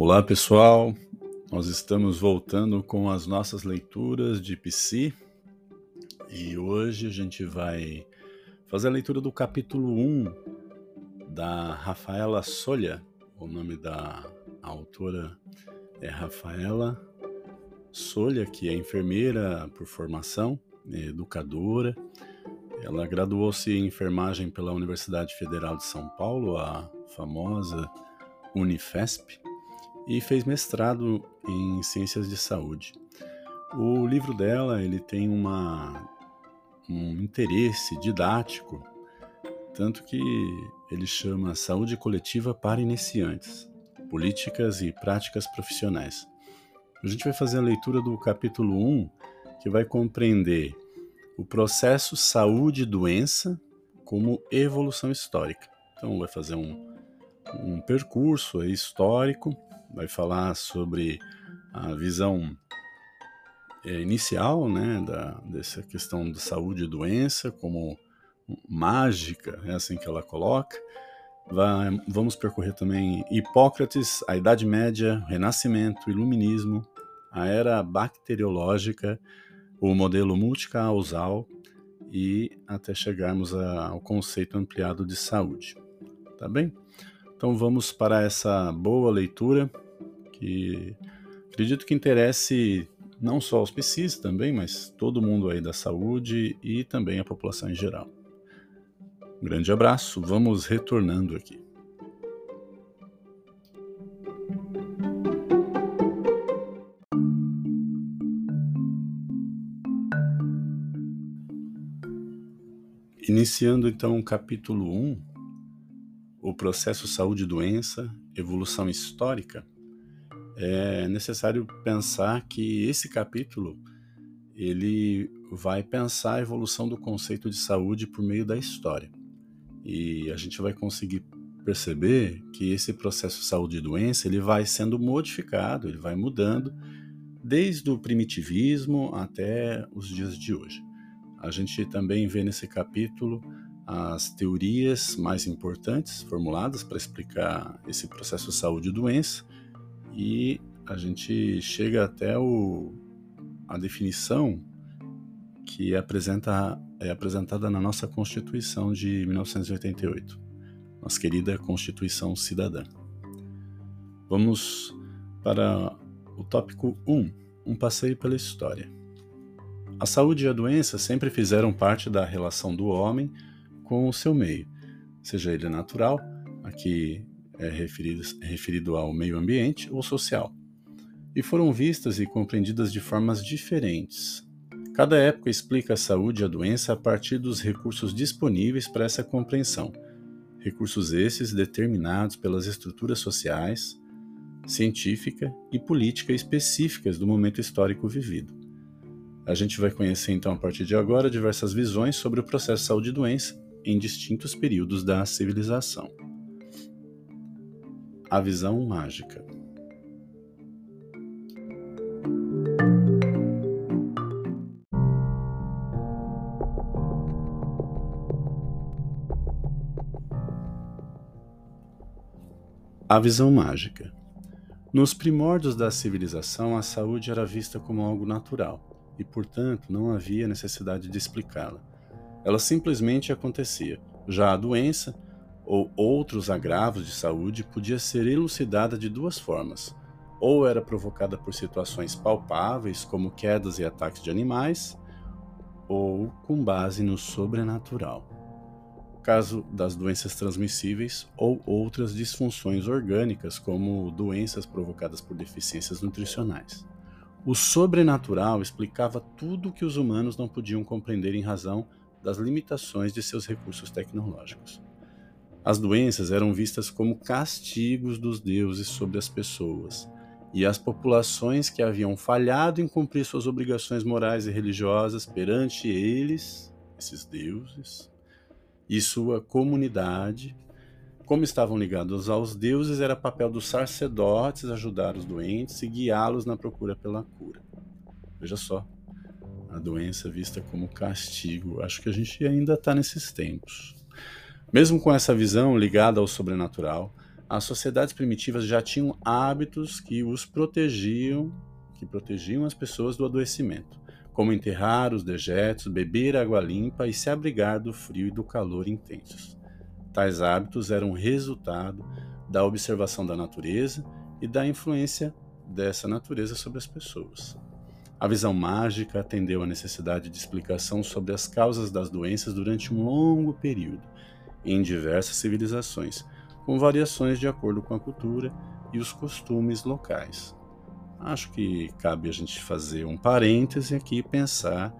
Olá pessoal, nós estamos voltando com as nossas leituras de Psi e hoje a gente vai fazer a leitura do capítulo 1 da Rafaela Solha. O nome da autora é Rafaela Solha, que é enfermeira por formação, é educadora. Ela graduou-se em enfermagem pela Universidade Federal de São Paulo, a famosa Unifesp e fez mestrado em ciências de saúde. O livro dela ele tem uma, um interesse didático, tanto que ele chama Saúde Coletiva para Iniciantes, Políticas e Práticas Profissionais. A gente vai fazer a leitura do capítulo 1, que vai compreender o processo saúde e doença como evolução histórica. Então, vai fazer um, um percurso histórico vai falar sobre a visão é, inicial né, da, dessa questão de saúde e doença como mágica, é assim que ela coloca. Vai, vamos percorrer também Hipócrates, a Idade Média, Renascimento, Iluminismo, a Era Bacteriológica, o modelo multicausal e até chegarmos a, ao conceito ampliado de saúde. Tá bem? Então vamos para essa boa leitura que acredito que interesse não só os PCs também, mas todo mundo aí da saúde e também a população em geral. Um grande abraço, vamos retornando aqui. Iniciando então o capítulo 1, o processo saúde e doença, evolução histórica, é necessário pensar que esse capítulo ele vai pensar a evolução do conceito de saúde por meio da história. E a gente vai conseguir perceber que esse processo saúde e doença ele vai sendo modificado, ele vai mudando desde o primitivismo até os dias de hoje. A gente também vê nesse capítulo as teorias mais importantes formuladas para explicar esse processo saúde e doença e a gente chega até o, a definição que apresenta, é apresentada na nossa Constituição de 1988, nossa querida Constituição Cidadã. Vamos para o tópico 1, um passeio pela história. A saúde e a doença sempre fizeram parte da relação do homem com o seu meio, seja ele natural, aqui é referido, referido ao meio ambiente, ou social, e foram vistas e compreendidas de formas diferentes. Cada época explica a saúde e a doença a partir dos recursos disponíveis para essa compreensão, recursos esses determinados pelas estruturas sociais, científica e política específicas do momento histórico vivido. A gente vai conhecer então a partir de agora diversas visões sobre o processo saúde e doença em distintos períodos da civilização. A visão mágica. A visão mágica. Nos primórdios da civilização, a saúde era vista como algo natural e, portanto, não havia necessidade de explicá-la ela simplesmente acontecia. Já a doença, ou outros agravos de saúde, podia ser elucidada de duas formas. Ou era provocada por situações palpáveis, como quedas e ataques de animais, ou com base no sobrenatural. Caso das doenças transmissíveis ou outras disfunções orgânicas, como doenças provocadas por deficiências nutricionais. O sobrenatural explicava tudo o que os humanos não podiam compreender em razão das limitações de seus recursos tecnológicos. As doenças eram vistas como castigos dos deuses sobre as pessoas, e as populações que haviam falhado em cumprir suas obrigações morais e religiosas perante eles, esses deuses, e sua comunidade, como estavam ligados aos deuses, era papel dos sacerdotes ajudar os doentes e guiá-los na procura pela cura. Veja só, a doença vista como castigo. Acho que a gente ainda está nesses tempos. Mesmo com essa visão ligada ao sobrenatural, as sociedades primitivas já tinham hábitos que os protegiam, que protegiam as pessoas do adoecimento, como enterrar os dejetos, beber água limpa e se abrigar do frio e do calor intensos. Tais hábitos eram resultado da observação da natureza e da influência dessa natureza sobre as pessoas. A visão mágica atendeu à necessidade de explicação sobre as causas das doenças durante um longo período, em diversas civilizações, com variações de acordo com a cultura e os costumes locais. Acho que cabe a gente fazer um parêntese aqui e pensar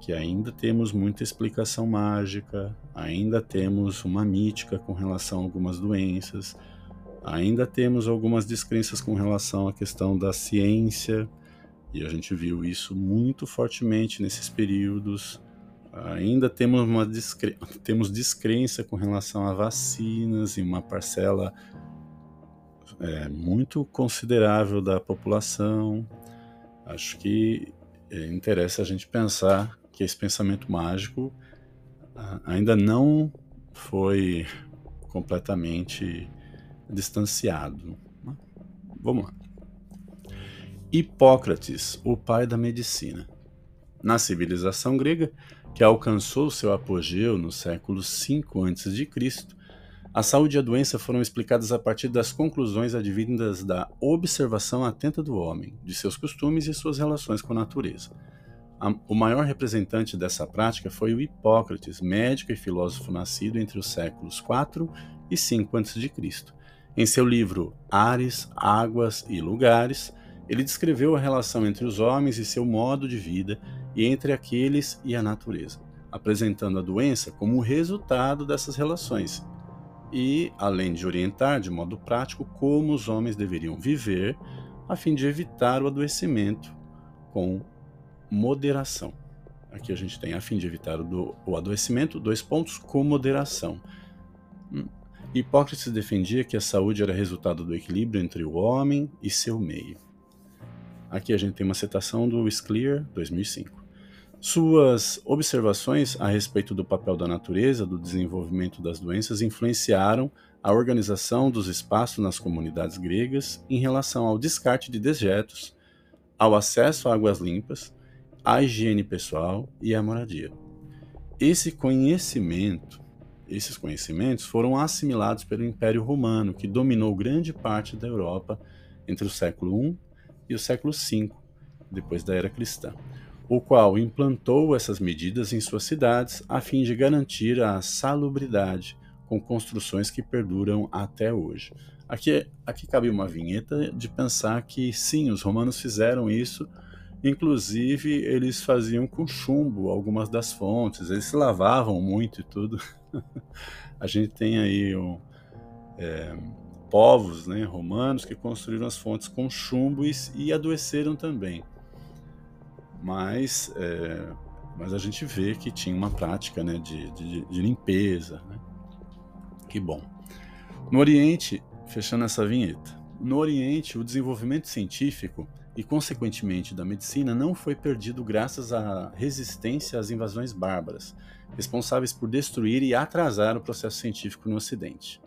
que ainda temos muita explicação mágica, ainda temos uma mítica com relação a algumas doenças, ainda temos algumas descrenças com relação à questão da ciência e a gente viu isso muito fortemente nesses períodos. Ainda temos uma descre... temos descrença com relação a vacinas e uma parcela é, muito considerável da população. Acho que é, interessa a gente pensar que esse pensamento mágico ainda não foi completamente distanciado. Vamos lá. Hipócrates, o pai da medicina. Na civilização grega, que alcançou seu apogeu no século V a.C., a saúde e a doença foram explicadas a partir das conclusões advindas da observação atenta do homem, de seus costumes e suas relações com a natureza. O maior representante dessa prática foi o Hipócrates, médico e filósofo nascido entre os séculos IV e V a.C. Em seu livro Ares, Águas e Lugares, ele descreveu a relação entre os homens e seu modo de vida e entre aqueles e a natureza, apresentando a doença como resultado dessas relações e, além de orientar de modo prático como os homens deveriam viver a fim de evitar o adoecimento com moderação. Aqui a gente tem a fim de evitar o, o adoecimento, dois pontos, com moderação. Hum. Hipócrates defendia que a saúde era resultado do equilíbrio entre o homem e seu meio. Aqui a gente tem uma citação do Sclear, 2005. Suas observações a respeito do papel da natureza do desenvolvimento das doenças influenciaram a organização dos espaços nas comunidades gregas em relação ao descarte de dejetos, ao acesso a águas limpas, à higiene pessoal e à moradia. Esse conhecimento, esses conhecimentos foram assimilados pelo Império Romano, que dominou grande parte da Europa entre o século I e o século V, depois da era cristã, o qual implantou essas medidas em suas cidades a fim de garantir a salubridade com construções que perduram até hoje. Aqui, aqui cabe uma vinheta de pensar que sim, os romanos fizeram isso, inclusive eles faziam com chumbo algumas das fontes, eles se lavavam muito e tudo. a gente tem aí um, é, povos né, romanos que construíram as fontes com chumbo e, e adoeceram também. Mas, é, mas a gente vê que tinha uma prática né, de, de, de limpeza. Né? Que bom. No Oriente, fechando essa vinheta, no Oriente o desenvolvimento científico e, consequentemente, da medicina não foi perdido graças à resistência às invasões bárbaras, responsáveis por destruir e atrasar o processo científico no Ocidente.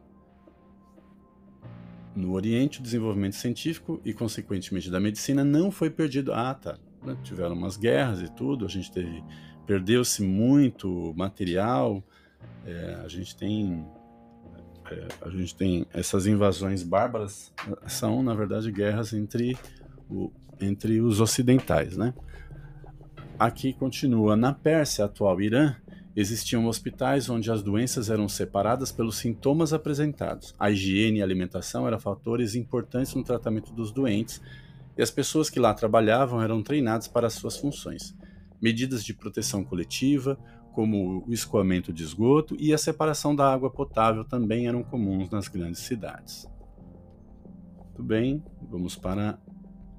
No Oriente, o desenvolvimento científico e, consequentemente, da medicina não foi perdido. Ah, tá. Né, tiveram umas guerras e tudo, a gente teve. Perdeu-se muito material, é, a gente tem. É, a gente tem essas invasões bárbaras são na verdade guerras entre, o, entre os ocidentais, né? Aqui continua na Pérsia, atual Irã, Existiam hospitais onde as doenças eram separadas pelos sintomas apresentados. A higiene e a alimentação eram fatores importantes no tratamento dos doentes, e as pessoas que lá trabalhavam eram treinadas para as suas funções. Medidas de proteção coletiva, como o escoamento de esgoto e a separação da água potável também eram comuns nas grandes cidades. Muito bem, vamos para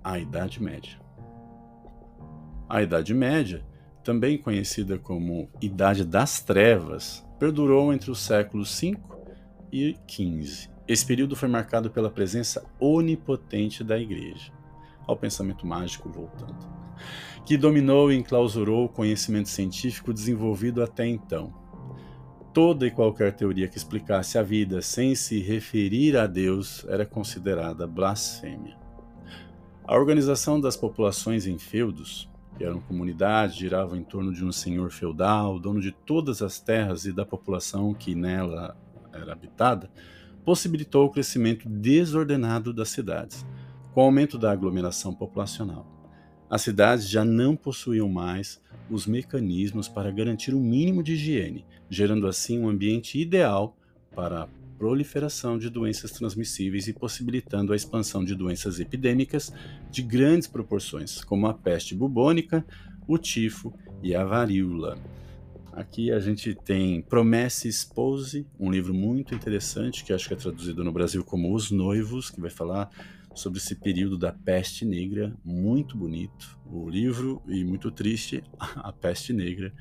a Idade Média. A Idade Média também conhecida como Idade das Trevas, perdurou entre os séculos V e XV. Esse período foi marcado pela presença onipotente da Igreja, ao pensamento mágico voltando, que dominou e enclausurou o conhecimento científico desenvolvido até então. Toda e qualquer teoria que explicasse a vida sem se referir a Deus era considerada blasfêmia. A organização das populações em feudos, eram comunidades, giravam em torno de um senhor feudal, dono de todas as terras e da população que nela era habitada, possibilitou o crescimento desordenado das cidades, com o aumento da aglomeração populacional. As cidades já não possuíam mais os mecanismos para garantir um mínimo de higiene, gerando assim um ambiente ideal para a proliferação de doenças transmissíveis e possibilitando a expansão de doenças epidêmicas de grandes proporções, como a peste bubônica, o tifo e a varíola. Aqui a gente tem Promesse Expose, um livro muito interessante que acho que é traduzido no Brasil como Os Noivos, que vai falar sobre esse período da peste negra, muito bonito o livro e muito triste, a peste negra,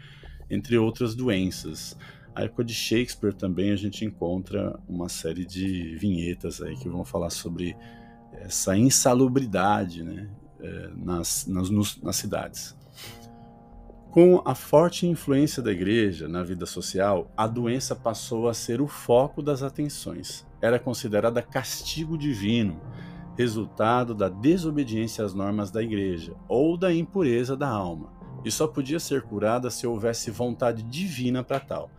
entre outras doenças. A época de Shakespeare também a gente encontra uma série de vinhetas aí que vão falar sobre essa insalubridade né, é, nas, nas, nas cidades. Com a forte influência da igreja na vida social, a doença passou a ser o foco das atenções. Era considerada castigo divino resultado da desobediência às normas da igreja ou da impureza da alma, e só podia ser curada se houvesse vontade divina para tal.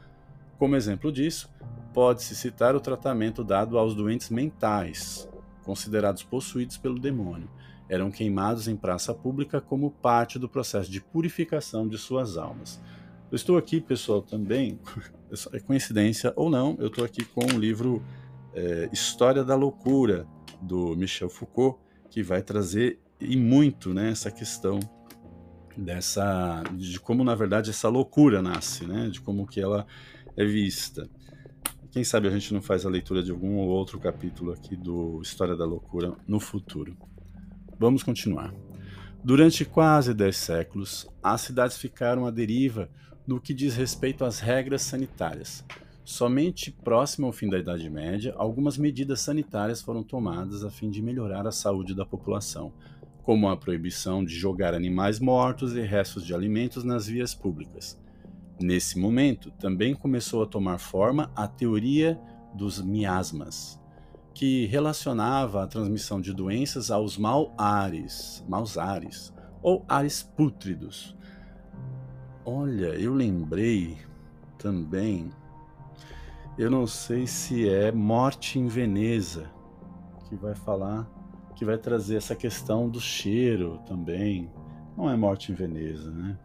Como exemplo disso, pode-se citar o tratamento dado aos doentes mentais, considerados possuídos pelo demônio. Eram queimados em praça pública como parte do processo de purificação de suas almas. Eu estou aqui, pessoal, também, é coincidência ou não, eu estou aqui com o livro é, História da Loucura, do Michel Foucault, que vai trazer e muito né, essa questão dessa de como na verdade essa loucura nasce, né, de como que ela é vista. Quem sabe a gente não faz a leitura de algum ou outro capítulo aqui do História da Loucura no futuro. Vamos continuar. Durante quase dez séculos, as cidades ficaram à deriva no que diz respeito às regras sanitárias, Somente próximo ao fim da Idade Média, algumas medidas sanitárias foram tomadas a fim de melhorar a saúde da população, como a proibição de jogar animais mortos e restos de alimentos nas vias públicas. Nesse momento, também começou a tomar forma a teoria dos miasmas, que relacionava a transmissão de doenças aos mal ares, maus ares, ou ares pútridos. Olha, eu lembrei também eu não sei se é Morte em Veneza, que vai falar, que vai trazer essa questão do cheiro também. Não é Morte em Veneza, né?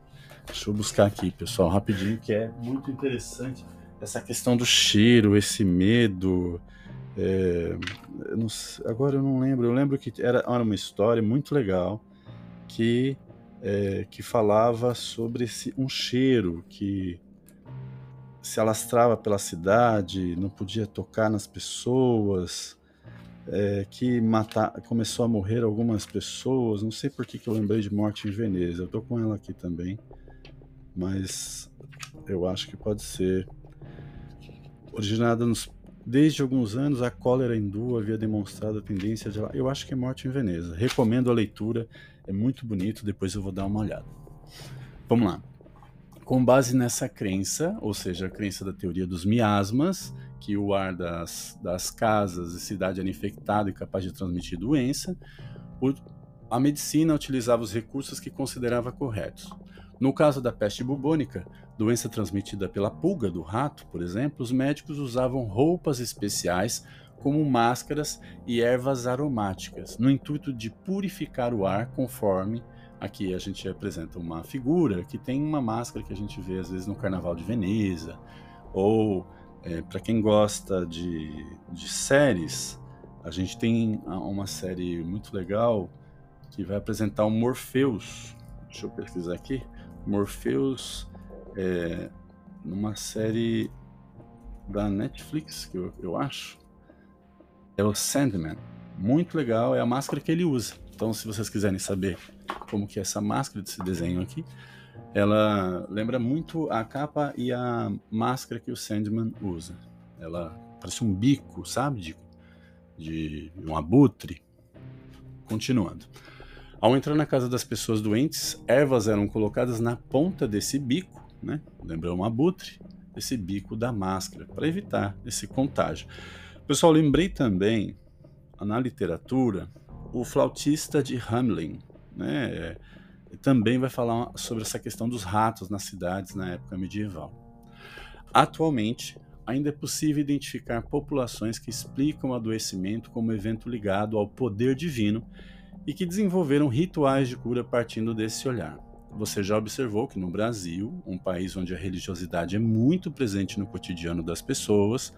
Deixa eu buscar aqui, pessoal, rapidinho, que é muito interessante essa questão do cheiro, esse medo. É, eu não, agora eu não lembro, eu lembro que era, era uma história muito legal que, é, que falava sobre esse, um cheiro que se alastrava pela cidade, não podia tocar nas pessoas, é, que matar, começou a morrer algumas pessoas. Não sei por que, que eu lembrei de Morte em Veneza. Eu tô com ela aqui também, mas eu acho que pode ser originada nos Desde alguns anos, a cólera hindu havia demonstrado a tendência de. Eu acho que é Morte em Veneza. Recomendo a leitura, é muito bonito. Depois eu vou dar uma olhada. Vamos lá. Com base nessa crença, ou seja, a crença da teoria dos miasmas, que o ar das, das casas e cidade era infectado e capaz de transmitir doença, o, a medicina utilizava os recursos que considerava corretos. No caso da peste bubônica, doença transmitida pela pulga do rato, por exemplo, os médicos usavam roupas especiais como máscaras e ervas aromáticas, no intuito de purificar o ar conforme Aqui a gente apresenta uma figura que tem uma máscara que a gente vê às vezes no Carnaval de Veneza, ou é, para quem gosta de, de séries, a gente tem uma série muito legal que vai apresentar o Morpheus. Deixa eu pesquisar aqui. Morpheus é numa série da Netflix, que eu, eu acho. É o Sandman. Muito legal, é a máscara que ele usa. Então, se vocês quiserem saber como que é essa máscara desse desenho aqui, ela lembra muito a capa e a máscara que o Sandman usa. Ela parece um bico, sabe? De, de um abutre. Continuando. Ao entrar na casa das pessoas doentes, ervas eram colocadas na ponta desse bico, né? Lembra um abutre? esse bico da máscara, para evitar esse contágio. Pessoal, lembrei também, na literatura, o flautista de Hamelin, né, também vai falar sobre essa questão dos ratos nas cidades na época medieval. Atualmente, ainda é possível identificar populações que explicam o adoecimento como evento ligado ao poder divino e que desenvolveram rituais de cura partindo desse olhar. Você já observou que no Brasil, um país onde a religiosidade é muito presente no cotidiano das pessoas,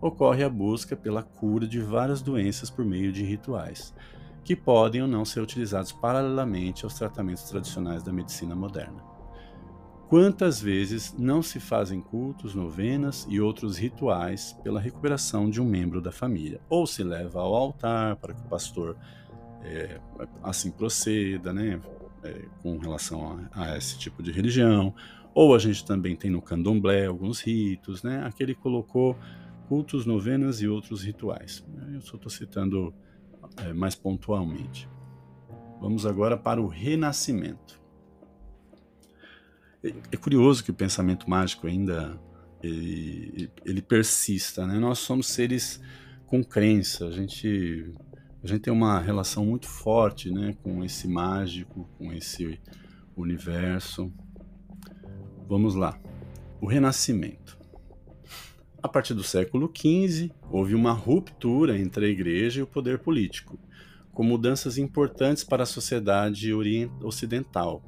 ocorre a busca pela cura de várias doenças por meio de rituais, que podem ou não ser utilizados paralelamente aos tratamentos tradicionais da medicina moderna. Quantas vezes não se fazem cultos, novenas e outros rituais pela recuperação de um membro da família? Ou se leva ao altar para que o pastor é, assim proceda, né? É, com relação a, a, esse tipo de religião. Ou a gente também tem no candomblé alguns ritos, né? Aqui ele colocou cultos, novenas e outros rituais. Eu só estou citando é, mais pontualmente. Vamos agora para o renascimento. É, é curioso que o pensamento mágico ainda ele, ele persista, né? Nós somos seres com crença, a gente a gente tem uma relação muito forte, né, com esse mágico, com esse universo. Vamos lá. O Renascimento. A partir do século XV, houve uma ruptura entre a igreja e o poder político, com mudanças importantes para a sociedade ocidental,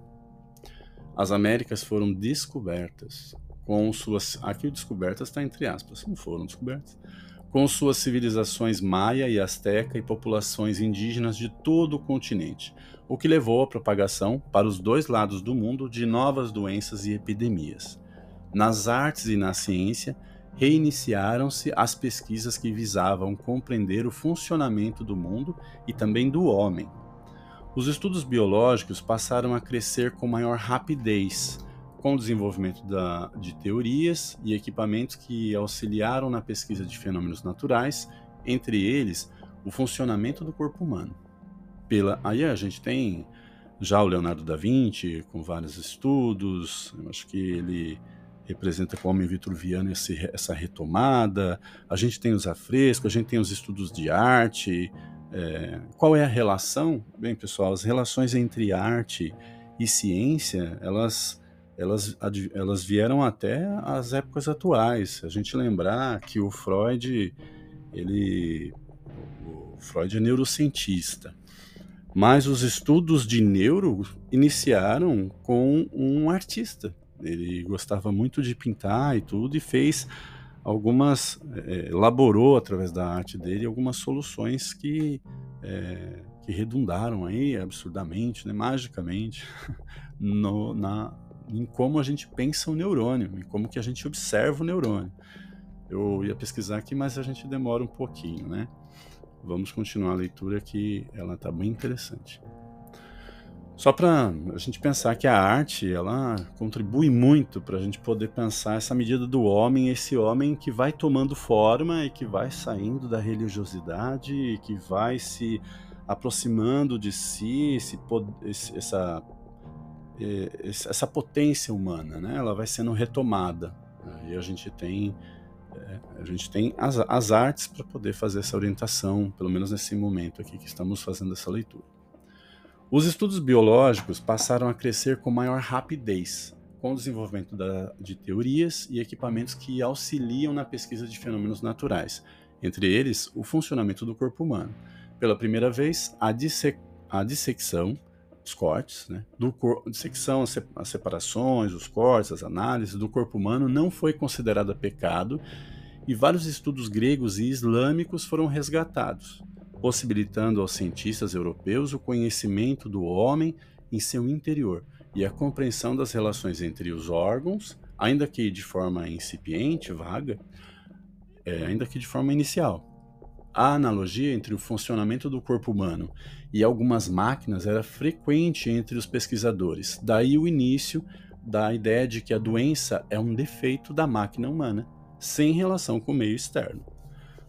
as Américas foram descobertas com suas. Aqui descobertas está entre aspas, não foram descobertas. Com suas civilizações maia e asteca e populações indígenas de todo o continente, o que levou à propagação para os dois lados do mundo de novas doenças e epidemias. Nas artes e na ciência, reiniciaram-se as pesquisas que visavam compreender o funcionamento do mundo e também do homem, os estudos biológicos passaram a crescer com maior rapidez, com o desenvolvimento da, de teorias e equipamentos que auxiliaram na pesquisa de fenômenos naturais, entre eles o funcionamento do corpo humano. Pela, aí a gente tem já o Leonardo da Vinci com vários estudos, eu acho que ele representa com o homem vitruviano esse, essa retomada. A gente tem os afrescos, a gente tem os estudos de arte, é, qual é a relação? Bem, pessoal, as relações entre arte e ciência, elas, elas, elas vieram até as épocas atuais. A gente lembrar que o Freud, ele, o Freud é neurocientista, mas os estudos de neuro iniciaram com um artista. Ele gostava muito de pintar e tudo e fez algumas é, elaborou através da arte dele algumas soluções que é, que redundaram aí absurdamente, né, magicamente, no, na, em como a gente pensa o neurônio, em como que a gente observa o neurônio. Eu ia pesquisar aqui, mas a gente demora um pouquinho, né? Vamos continuar a leitura que ela está bem interessante. Só para a gente pensar que a arte ela contribui muito para a gente poder pensar essa medida do homem, esse homem que vai tomando forma e que vai saindo da religiosidade e que vai se aproximando de si, esse, essa, essa potência humana, né? ela vai sendo retomada. E a gente tem é, a gente tem as, as artes para poder fazer essa orientação, pelo menos nesse momento aqui que estamos fazendo essa leitura. Os estudos biológicos passaram a crescer com maior rapidez, com o desenvolvimento da, de teorias e equipamentos que auxiliam na pesquisa de fenômenos naturais, entre eles o funcionamento do corpo humano. Pela primeira vez, a, disse, a dissecção, os cortes, né, do cor, dissecção, as separações, os cortes, as análises do corpo humano não foi considerada pecado e vários estudos gregos e islâmicos foram resgatados possibilitando aos cientistas europeus o conhecimento do homem em seu interior e a compreensão das relações entre os órgãos, ainda que de forma incipiente, vaga, é, ainda que de forma inicial. A analogia entre o funcionamento do corpo humano e algumas máquinas era frequente entre os pesquisadores, daí o início da ideia de que a doença é um defeito da máquina humana, sem relação com o meio externo.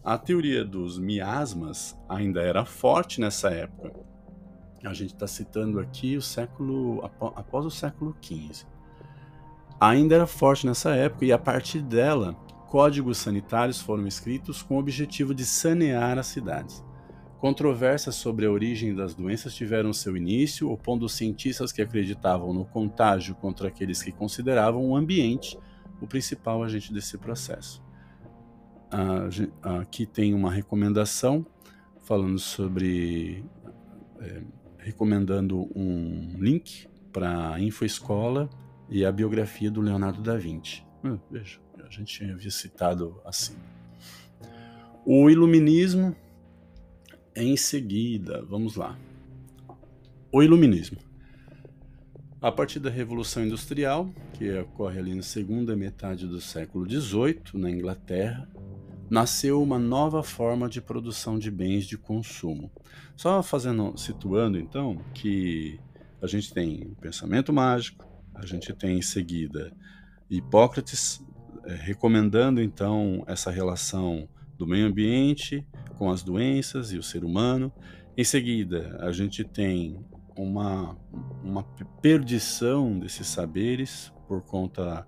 A teoria dos miasmas ainda era forte nessa época. A gente está citando aqui o século após o século XV. ainda era forte nessa época e a partir dela, códigos sanitários foram escritos com o objetivo de sanear as cidades. Controvérsias sobre a origem das doenças tiveram seu início, opondo cientistas que acreditavam no contágio contra aqueles que consideravam o ambiente o principal agente desse processo. Aqui tem uma recomendação falando sobre. É, recomendando um link para a InfoEscola e a biografia do Leonardo da Vinci. Ah, veja, a gente havia citado assim. O Iluminismo, em seguida, vamos lá. O Iluminismo. A partir da Revolução Industrial, que ocorre ali na segunda metade do século XVIII, na Inglaterra, nasceu uma nova forma de produção de bens de consumo. Só fazendo, situando então, que a gente tem o pensamento mágico, a gente tem em seguida Hipócrates recomendando então essa relação do meio ambiente com as doenças e o ser humano. Em seguida, a gente tem uma, uma perdição desses saberes por conta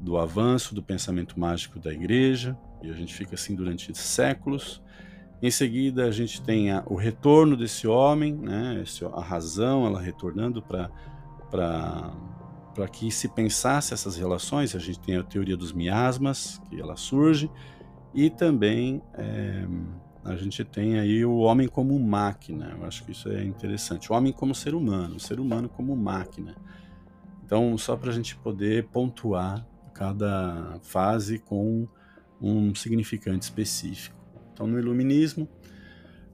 do avanço do pensamento mágico da igreja, e a gente fica assim durante séculos. Em seguida, a gente tem a, o retorno desse homem, né, esse, a razão, ela retornando para que se pensasse essas relações. A gente tem a teoria dos miasmas, que ela surge, e também é, a gente tem aí o homem como máquina. Eu acho que isso é interessante. O homem como ser humano, o ser humano como máquina. Então, só para a gente poder pontuar cada fase com um significante específico. Então, no Iluminismo,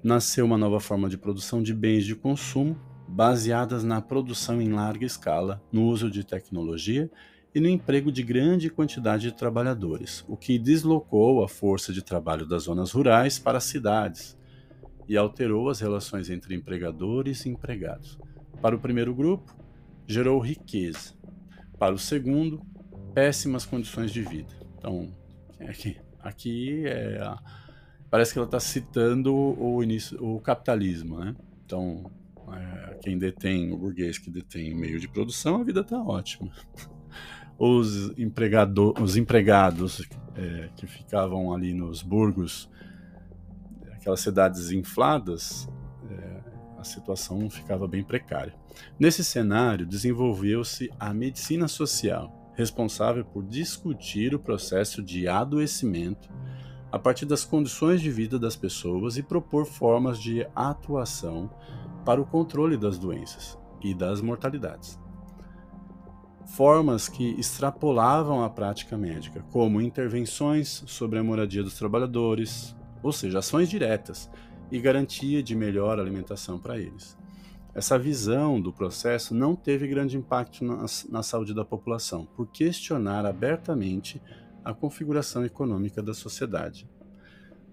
nasceu uma nova forma de produção de bens de consumo baseadas na produção em larga escala, no uso de tecnologia e no emprego de grande quantidade de trabalhadores, o que deslocou a força de trabalho das zonas rurais para as cidades e alterou as relações entre empregadores e empregados. Para o primeiro grupo, gerou riqueza. Para o segundo, péssimas condições de vida. Então, aqui, aqui é a, parece que ela está citando o início, o capitalismo, né? Então, é, quem detém, o burguês que detém o meio de produção, a vida está ótima. Os, empregador, os empregados é, que ficavam ali nos burgos, aquelas cidades infladas, é, a situação ficava bem precária. Nesse cenário, desenvolveu-se a medicina social, responsável por discutir o processo de adoecimento a partir das condições de vida das pessoas e propor formas de atuação para o controle das doenças e das mortalidades. Formas que extrapolavam a prática médica, como intervenções sobre a moradia dos trabalhadores, ou seja, ações diretas e garantia de melhor alimentação para eles. Essa visão do processo não teve grande impacto na, na saúde da população, por questionar abertamente a configuração econômica da sociedade.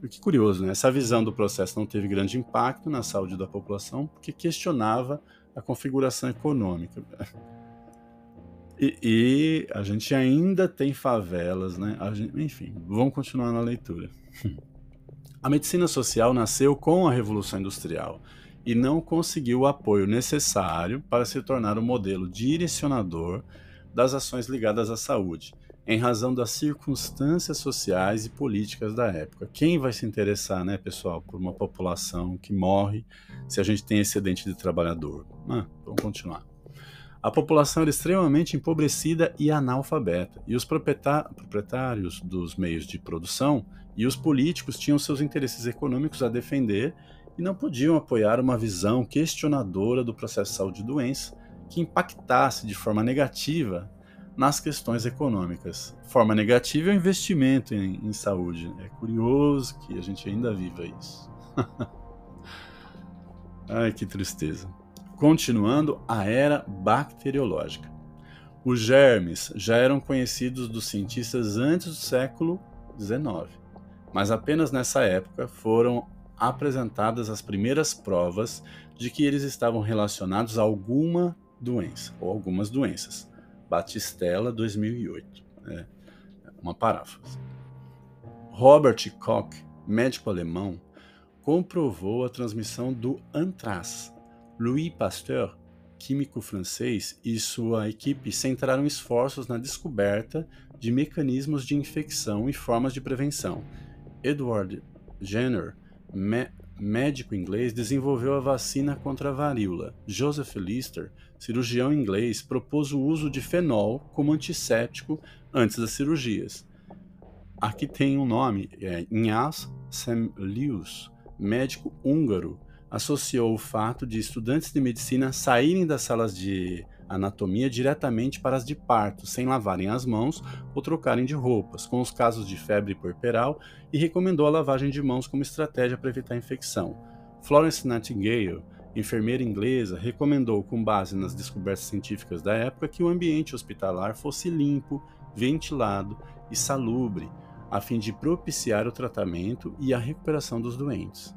Que curioso, né? Essa visão do processo não teve grande impacto na saúde da população porque questionava a configuração econômica. E, e a gente ainda tem favelas, né? Gente, enfim, vamos continuar na leitura. A medicina social nasceu com a Revolução Industrial e não conseguiu o apoio necessário para se tornar o modelo direcionador das ações ligadas à saúde, em razão das circunstâncias sociais e políticas da época. Quem vai se interessar, né, pessoal, por uma população que morre se a gente tem excedente de trabalhador? Ah, vamos continuar. A população era extremamente empobrecida e analfabeta, e os proprietários dos meios de produção e os políticos tinham seus interesses econômicos a defender e não podiam apoiar uma visão questionadora do processo de saúde e doença que impactasse de forma negativa nas questões econômicas. Forma negativa é o investimento em, em saúde. É curioso que a gente ainda viva isso. Ai, que tristeza. Continuando, a era bacteriológica. Os germes já eram conhecidos dos cientistas antes do século XIX, mas apenas nessa época foram apresentadas as primeiras provas de que eles estavam relacionados a alguma doença ou algumas doenças. Batistella, 2008. É uma paráfrase. Robert Koch, médico alemão, comprovou a transmissão do antrax. Louis Pasteur químico francês e sua equipe centraram esforços na descoberta de mecanismos de infecção e formas de prevenção. Edward Jenner, médico inglês, desenvolveu a vacina contra a varíola. Joseph Lister, cirurgião inglês, propôs o uso de fenol como antisséptico antes das cirurgias. Aqui tem um nome, é Ignaz Semlius, médico húngaro, associou o fato de estudantes de medicina saírem das salas de anatomia diretamente para as de parto, sem lavarem as mãos ou trocarem de roupas, com os casos de febre puerperal e recomendou a lavagem de mãos como estratégia para evitar infecção. Florence Nightingale, enfermeira inglesa, recomendou, com base nas descobertas científicas da época, que o ambiente hospitalar fosse limpo, ventilado e salubre, a fim de propiciar o tratamento e a recuperação dos doentes.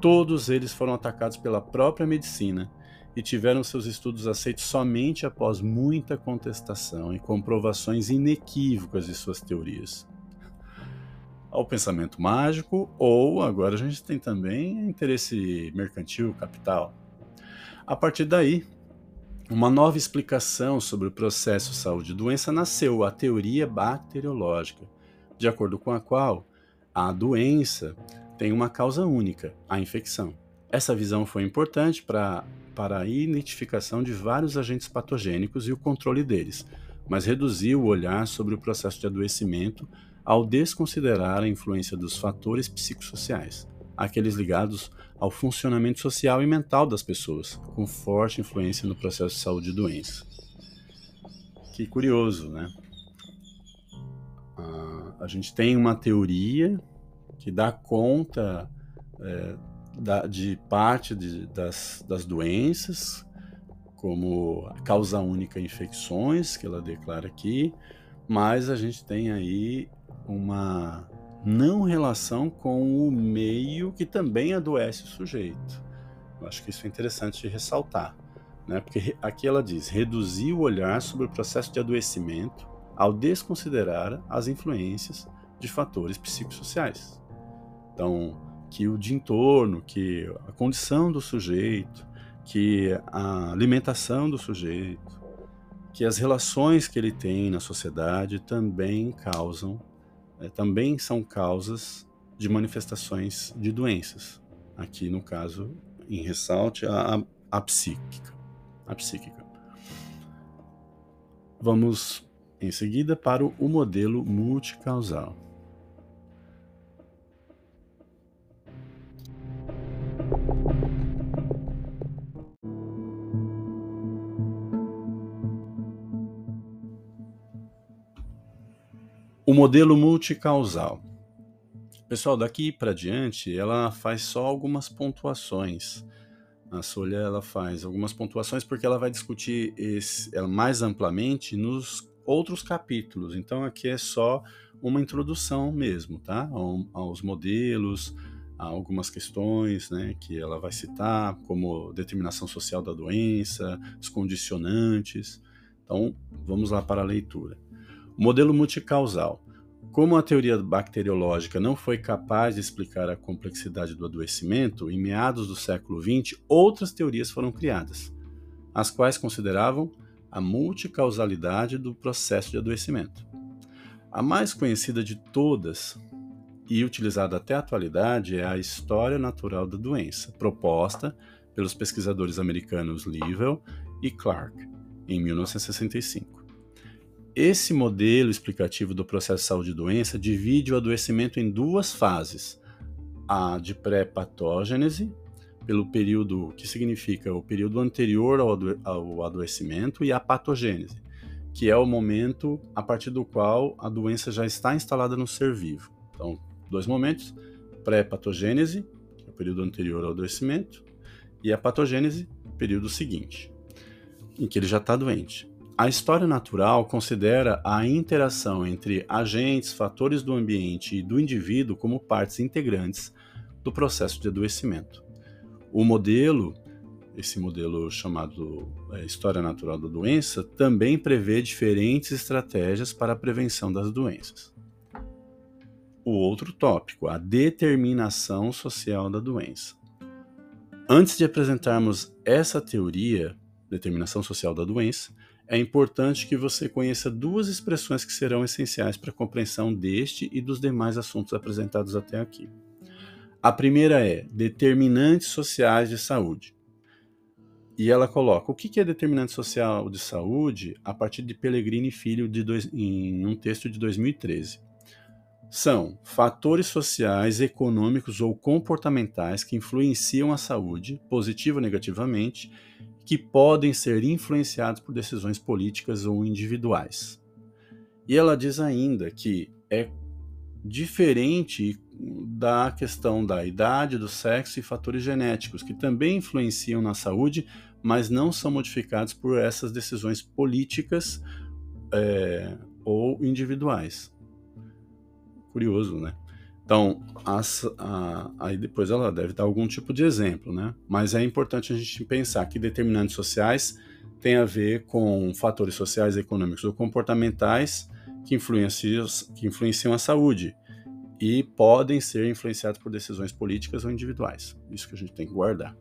Todos eles foram atacados pela própria medicina e tiveram seus estudos aceitos somente após muita contestação e comprovações inequívocas de suas teorias. Ao pensamento mágico, ou agora a gente tem também interesse mercantil, capital. A partir daí, uma nova explicação sobre o processo saúde-doença nasceu, a teoria bacteriológica, de acordo com a qual a doença tem uma causa única, a infecção. Essa visão foi importante para para a identificação de vários agentes patogênicos e o controle deles, mas reduziu o olhar sobre o processo de adoecimento ao desconsiderar a influência dos fatores psicossociais, aqueles ligados ao funcionamento social e mental das pessoas, com forte influência no processo de saúde e doença. Que curioso, né? Ah, a gente tem uma teoria que dá conta é, da, de parte de, das, das doenças, como a causa única infecções, que ela declara aqui, mas a gente tem aí uma não relação com o meio que também adoece o sujeito. Eu acho que isso é interessante de ressaltar, né? porque aqui ela diz: reduzir o olhar sobre o processo de adoecimento ao desconsiderar as influências de fatores psicossociais. Então, que o de entorno, que a condição do sujeito, que a alimentação do sujeito, que as relações que ele tem na sociedade também causam, é, também são causas de manifestações de doenças. Aqui, no caso, em ressalte, a, a, a psíquica. A psíquica. Vamos em seguida para o modelo multicausal. O modelo multicausal. Pessoal, daqui para diante, ela faz só algumas pontuações. A Solha ela faz algumas pontuações porque ela vai discutir esse, mais amplamente nos outros capítulos. Então aqui é só uma introdução mesmo, tá? Aos modelos, a algumas questões, né, que ela vai citar, como determinação social da doença, os condicionantes. Então, vamos lá para a leitura. Modelo multicausal. Como a teoria bacteriológica não foi capaz de explicar a complexidade do adoecimento, em meados do século XX, outras teorias foram criadas, as quais consideravam a multicausalidade do processo de adoecimento. A mais conhecida de todas e utilizada até a atualidade é a história natural da doença, proposta pelos pesquisadores americanos Livell e Clark em 1965. Esse modelo explicativo do processo de saúde e doença divide o adoecimento em duas fases: a de pré-patogênese, pelo período que significa o período anterior ao, ao adoecimento, e a patogênese, que é o momento a partir do qual a doença já está instalada no ser vivo. Então, dois momentos: pré-patogênese, que é o período anterior ao adoecimento, e a patogênese, período seguinte, em que ele já está doente. A história natural considera a interação entre agentes, fatores do ambiente e do indivíduo como partes integrantes do processo de adoecimento. O modelo, esse modelo chamado é, História Natural da Doença, também prevê diferentes estratégias para a prevenção das doenças. O outro tópico, a determinação social da doença. Antes de apresentarmos essa teoria, determinação social da doença, é importante que você conheça duas expressões que serão essenciais para a compreensão deste e dos demais assuntos apresentados até aqui. A primeira é determinantes sociais de saúde. E ela coloca o que é determinante social de saúde a partir de Pellegrini Filho de dois, em um texto de 2013. São fatores sociais, econômicos ou comportamentais que influenciam a saúde, positiva ou negativamente, que podem ser influenciados por decisões políticas ou individuais. E ela diz ainda que é diferente da questão da idade, do sexo e fatores genéticos, que também influenciam na saúde, mas não são modificados por essas decisões políticas é, ou individuais. Curioso, né? Então, as, a, aí depois ela deve dar algum tipo de exemplo, né? Mas é importante a gente pensar que determinantes sociais têm a ver com fatores sociais, econômicos ou comportamentais que influenciam, que influenciam a saúde e podem ser influenciados por decisões políticas ou individuais. Isso que a gente tem que guardar.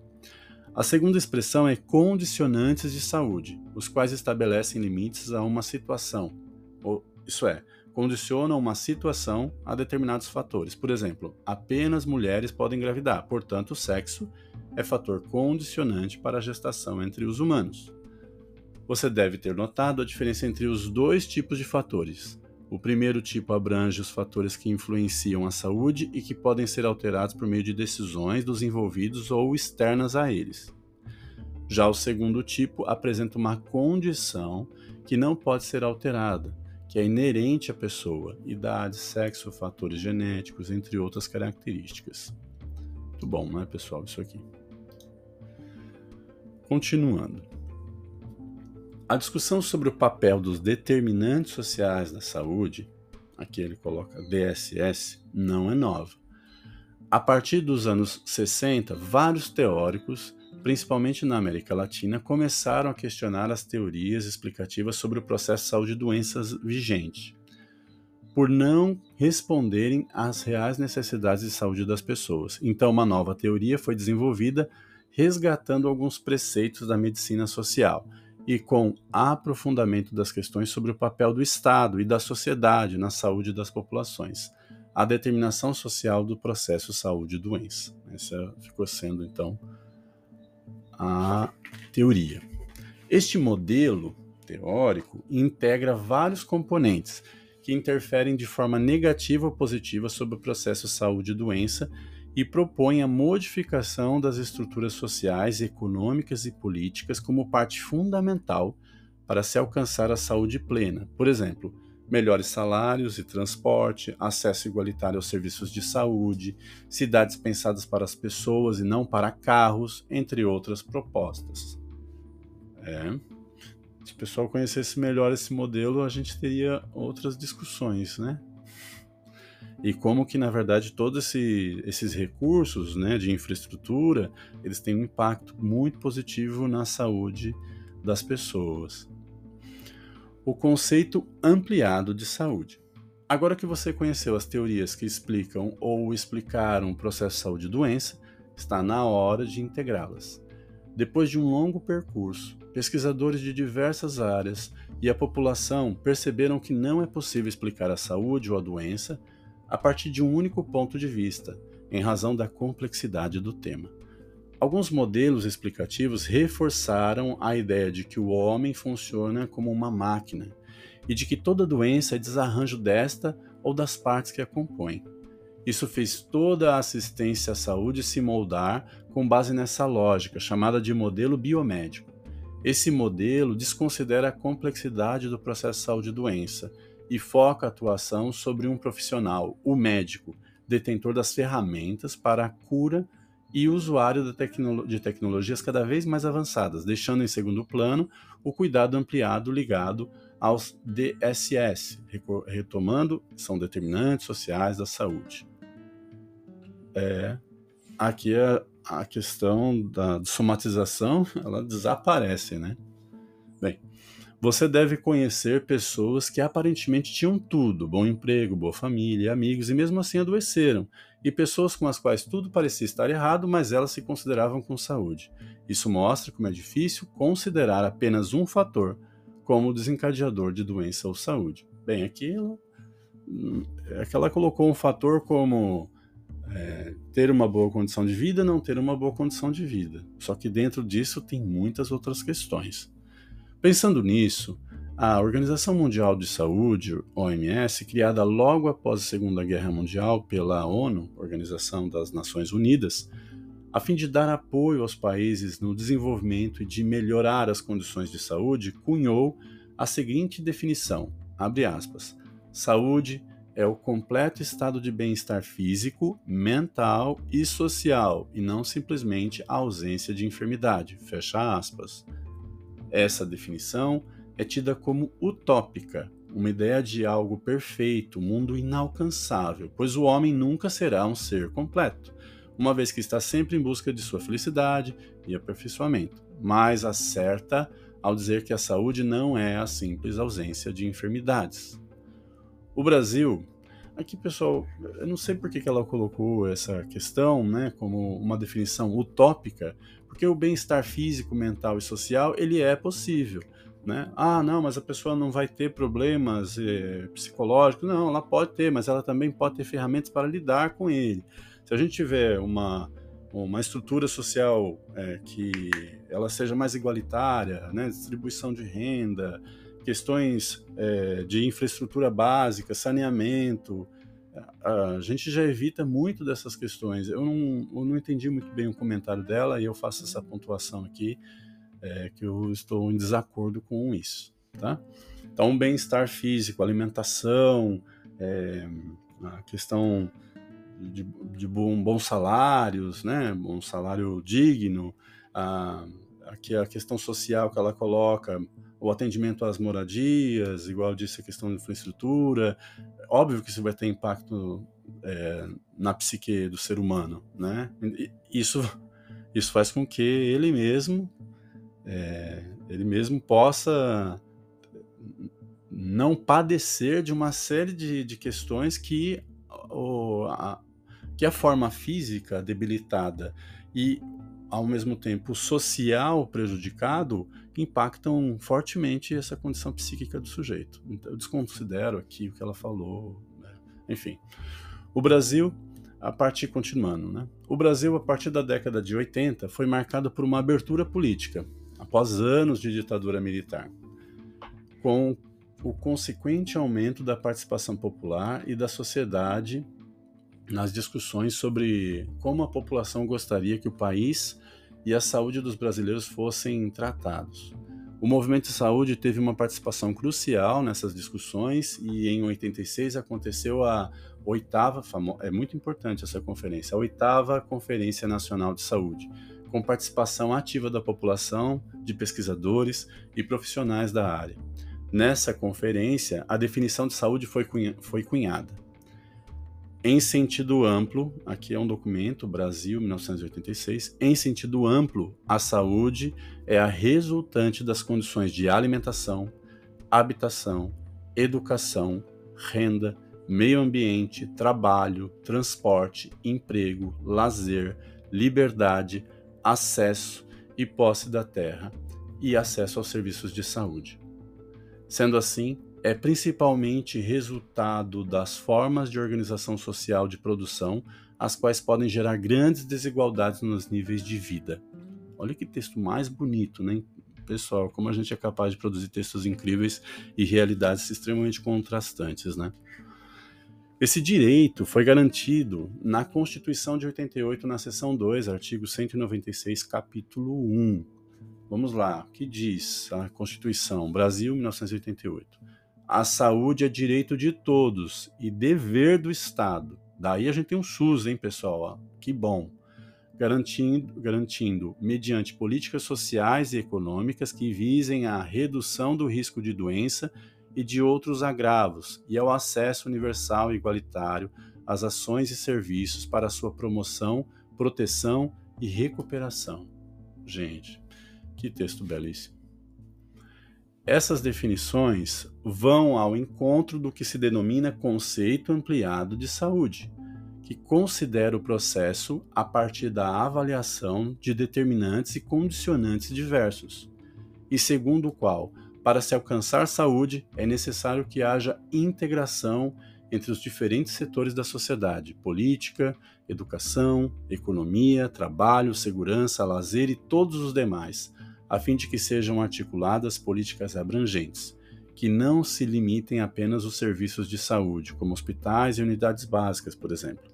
A segunda expressão é condicionantes de saúde, os quais estabelecem limites a uma situação, ou, isso é, condicionam uma situação a determinados fatores. Por exemplo, apenas mulheres podem engravidar, portanto, o sexo é fator condicionante para a gestação entre os humanos. Você deve ter notado a diferença entre os dois tipos de fatores, o primeiro tipo abrange os fatores que influenciam a saúde e que podem ser alterados por meio de decisões dos envolvidos ou externas a eles. Já o segundo tipo apresenta uma condição que não pode ser alterada, que é inerente à pessoa, idade, sexo, fatores genéticos, entre outras características. Muito bom, não é, pessoal? Isso aqui. Continuando. A discussão sobre o papel dos determinantes sociais da saúde, aqui ele coloca DSS, não é nova. A partir dos anos 60, vários teóricos, principalmente na América Latina, começaram a questionar as teorias explicativas sobre o processo de saúde e doenças vigente, por não responderem às reais necessidades de saúde das pessoas. Então, uma nova teoria foi desenvolvida resgatando alguns preceitos da medicina social e com aprofundamento das questões sobre o papel do Estado e da sociedade na saúde das populações, a determinação social do processo saúde e doença. Essa ficou sendo então a teoria. Este modelo teórico integra vários componentes que interferem de forma negativa ou positiva sobre o processo saúde e doença e propõe a modificação das estruturas sociais, econômicas e políticas como parte fundamental para se alcançar a saúde plena. Por exemplo, melhores salários e transporte, acesso igualitário aos serviços de saúde, cidades pensadas para as pessoas e não para carros, entre outras propostas. É. Se o pessoal conhecesse melhor esse modelo, a gente teria outras discussões, né? e como que na verdade todos esse, esses recursos né, de infraestrutura eles têm um impacto muito positivo na saúde das pessoas. O conceito ampliado de saúde. Agora que você conheceu as teorias que explicam ou explicaram o processo de saúde e doença, está na hora de integrá-las. Depois de um longo percurso, pesquisadores de diversas áreas e a população perceberam que não é possível explicar a saúde ou a doença a partir de um único ponto de vista, em razão da complexidade do tema. Alguns modelos explicativos reforçaram a ideia de que o homem funciona como uma máquina e de que toda doença é desarranjo desta ou das partes que a compõem. Isso fez toda a assistência à saúde se moldar com base nessa lógica, chamada de modelo biomédico. Esse modelo desconsidera a complexidade do processo de saúde e doença e foca a atuação sobre um profissional, o médico, detentor das ferramentas para a cura e usuário de tecnologias cada vez mais avançadas, deixando em segundo plano o cuidado ampliado ligado aos DSS, retomando, são determinantes sociais da saúde. É, aqui a, é a questão da somatização, ela desaparece, né? Bem, você deve conhecer pessoas que aparentemente tinham tudo: bom emprego, boa família, amigos, e mesmo assim adoeceram e pessoas com as quais tudo parecia estar errado, mas elas se consideravam com saúde. Isso mostra como é difícil considerar apenas um fator como desencadeador de doença ou saúde. Bem, aqui ela, é que ela colocou um fator como é, ter uma boa condição de vida, não ter uma boa condição de vida. Só que dentro disso tem muitas outras questões. Pensando nisso, a Organização Mundial de Saúde, OMS, criada logo após a Segunda Guerra Mundial pela ONU, Organização das Nações Unidas, a fim de dar apoio aos países no desenvolvimento e de melhorar as condições de saúde, cunhou a seguinte definição: aspas, saúde é o completo estado de bem-estar físico, mental e social, e não simplesmente a ausência de enfermidade. Fecha aspas. Essa definição é tida como utópica, uma ideia de algo perfeito, mundo inalcançável, pois o homem nunca será um ser completo, uma vez que está sempre em busca de sua felicidade e aperfeiçoamento, mas acerta ao dizer que a saúde não é a simples ausência de enfermidades. O Brasil, aqui pessoal, eu não sei por que ela colocou essa questão né, como uma definição utópica, porque o bem-estar físico, mental e social ele é possível né? Ah, não, mas a pessoa não vai ter problemas eh, psicológicos. Não, ela pode ter, mas ela também pode ter ferramentas para lidar com ele. Se a gente tiver uma, uma estrutura social é, que ela seja mais igualitária, né? distribuição de renda, questões é, de infraestrutura básica, saneamento, a gente já evita muito dessas questões. Eu não, eu não entendi muito bem o comentário dela e eu faço essa pontuação aqui é, que eu estou em desacordo com isso, tá? Então, bem-estar físico, alimentação, é, a questão de, de bom, bons salários, né? Um salário digno, a, aqui a questão social que ela coloca, o atendimento às moradias, igual disse a questão de infraestrutura, óbvio que isso vai ter impacto é, na psique do ser humano, né? Isso, isso faz com que ele mesmo é, ele mesmo possa não padecer de uma série de, de questões que, o, a, que a forma física debilitada e, ao mesmo tempo, social prejudicado impactam fortemente essa condição psíquica do sujeito. Então, eu desconsidero aqui o que ela falou. Né? Enfim, o Brasil, a partir, continuando, né? o Brasil, a partir da década de 80, foi marcado por uma abertura política após anos de ditadura militar, com o consequente aumento da participação popular e da sociedade nas discussões sobre como a população gostaria que o país e a saúde dos brasileiros fossem tratados. O movimento de saúde teve uma participação crucial nessas discussões e em 86 aconteceu a oitava, é muito importante essa conferência, a oitava Conferência Nacional de Saúde, com participação ativa da população, de pesquisadores e profissionais da área. Nessa conferência, a definição de saúde foi, cunha foi cunhada. Em sentido amplo, aqui é um documento, Brasil, 1986. Em sentido amplo, a saúde é a resultante das condições de alimentação, habitação, educação, renda, meio ambiente, trabalho, transporte, emprego, lazer, liberdade, acesso e posse da terra e acesso aos serviços de saúde. Sendo assim, é principalmente resultado das formas de organização social de produção, as quais podem gerar grandes desigualdades nos níveis de vida. Olha que texto mais bonito, né? Pessoal, como a gente é capaz de produzir textos incríveis e realidades extremamente contrastantes, né? Esse direito foi garantido na Constituição de 88, na seção 2, artigo 196, capítulo 1. Vamos lá, o que diz a Constituição, Brasil, 1988? A saúde é direito de todos e dever do Estado. Daí a gente tem um SUS, hein, pessoal? Que bom. Garantindo, garantindo, mediante políticas sociais e econômicas que visem a redução do risco de doença e de outros agravos, e ao acesso universal e igualitário às ações e serviços para sua promoção, proteção e recuperação. Gente, que texto belíssimo. Essas definições vão ao encontro do que se denomina conceito ampliado de saúde, que considera o processo a partir da avaliação de determinantes e condicionantes diversos, e segundo o qual, para se alcançar saúde, é necessário que haja integração entre os diferentes setores da sociedade: política, educação, economia, trabalho, segurança, lazer e todos os demais, a fim de que sejam articuladas políticas abrangentes, que não se limitem apenas aos serviços de saúde, como hospitais e unidades básicas, por exemplo.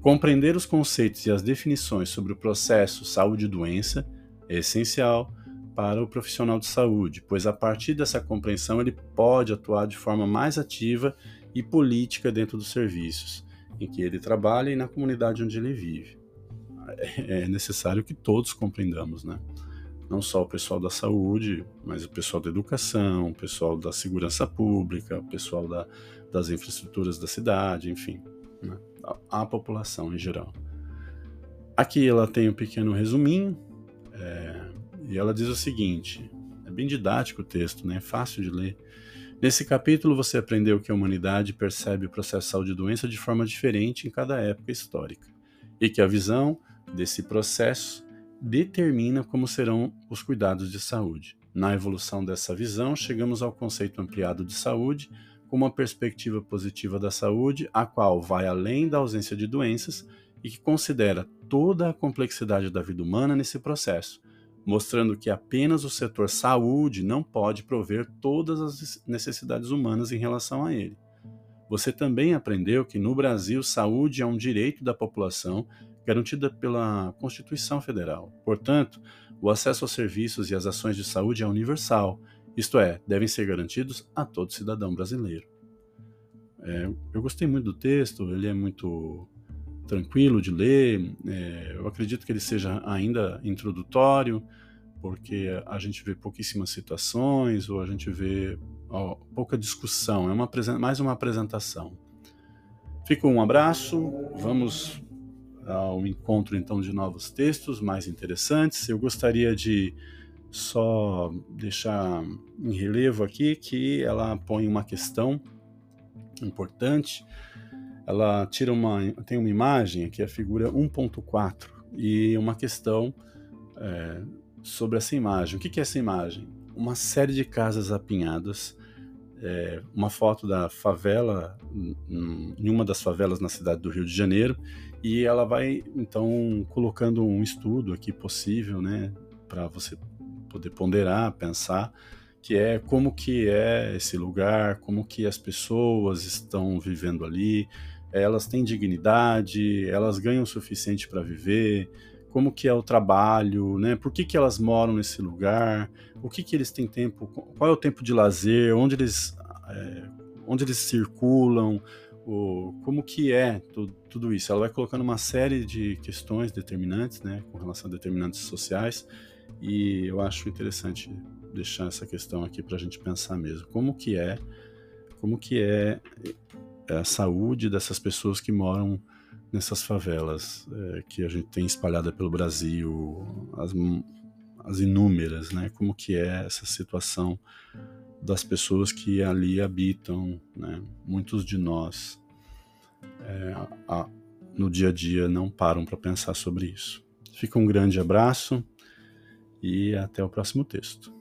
Compreender os conceitos e as definições sobre o processo saúde-doença é essencial para o profissional de saúde, pois a partir dessa compreensão ele pode atuar de forma mais ativa e política dentro dos serviços em que ele trabalha e na comunidade onde ele vive. É necessário que todos compreendamos, né? Não só o pessoal da saúde, mas o pessoal da educação, o pessoal da segurança pública, o pessoal da, das infraestruturas da cidade, enfim, né? a, a, população em geral. Aqui ela tem um pequeno resuminho é, e ela diz o seguinte: é bem didático o texto, né? É fácil de ler. Nesse capítulo, você aprendeu que a humanidade percebe o processo de doença de forma diferente em cada época histórica, e que a visão desse processo determina como serão os cuidados de saúde. Na evolução dessa visão, chegamos ao conceito ampliado de saúde como uma perspectiva positiva da saúde, a qual vai além da ausência de doenças e que considera toda a complexidade da vida humana nesse processo, mostrando que apenas o setor saúde não pode prover todas as necessidades humanas em relação a ele. Você também aprendeu que no Brasil saúde é um direito da população garantida pela Constituição Federal. Portanto, o acesso aos serviços e às ações de saúde é universal, isto é, devem ser garantidos a todo cidadão brasileiro. É, eu gostei muito do texto, ele é muito tranquilo de ler. É, eu acredito que ele seja ainda introdutório, porque a gente vê pouquíssimas situações ou a gente vê ó, pouca discussão. É uma, mais uma apresentação. Fica um abraço. Vamos ao encontro então de novos textos mais interessantes. Eu gostaria de só deixar em relevo aqui que ela põe uma questão importante ela tira uma tem uma imagem aqui a figura 1.4 e uma questão é, sobre essa imagem. O que, que é essa imagem? Uma série de casas apinhadas, é, uma foto da favela em uma das favelas na cidade do Rio de Janeiro e ela vai então colocando um estudo aqui possível, né, para você poder ponderar, pensar que é como que é esse lugar, como que as pessoas estão vivendo ali, elas têm dignidade, elas ganham o suficiente para viver, como que é o trabalho, né? Por que, que elas moram nesse lugar? O que que eles têm tempo? Qual é o tempo de lazer? Onde eles, é, onde eles circulam? O, como que é tudo, tudo, isso? Ela vai colocando uma série de questões determinantes, né? Com relação a determinantes sociais e eu acho interessante deixar essa questão aqui para a gente pensar mesmo. Como que é? Como que é é a saúde dessas pessoas que moram nessas favelas é, que a gente tem espalhada pelo Brasil, as, as inúmeras, né? Como que é essa situação das pessoas que ali habitam, né? Muitos de nós é, a, no dia a dia não param para pensar sobre isso. Fica um grande abraço e até o próximo texto.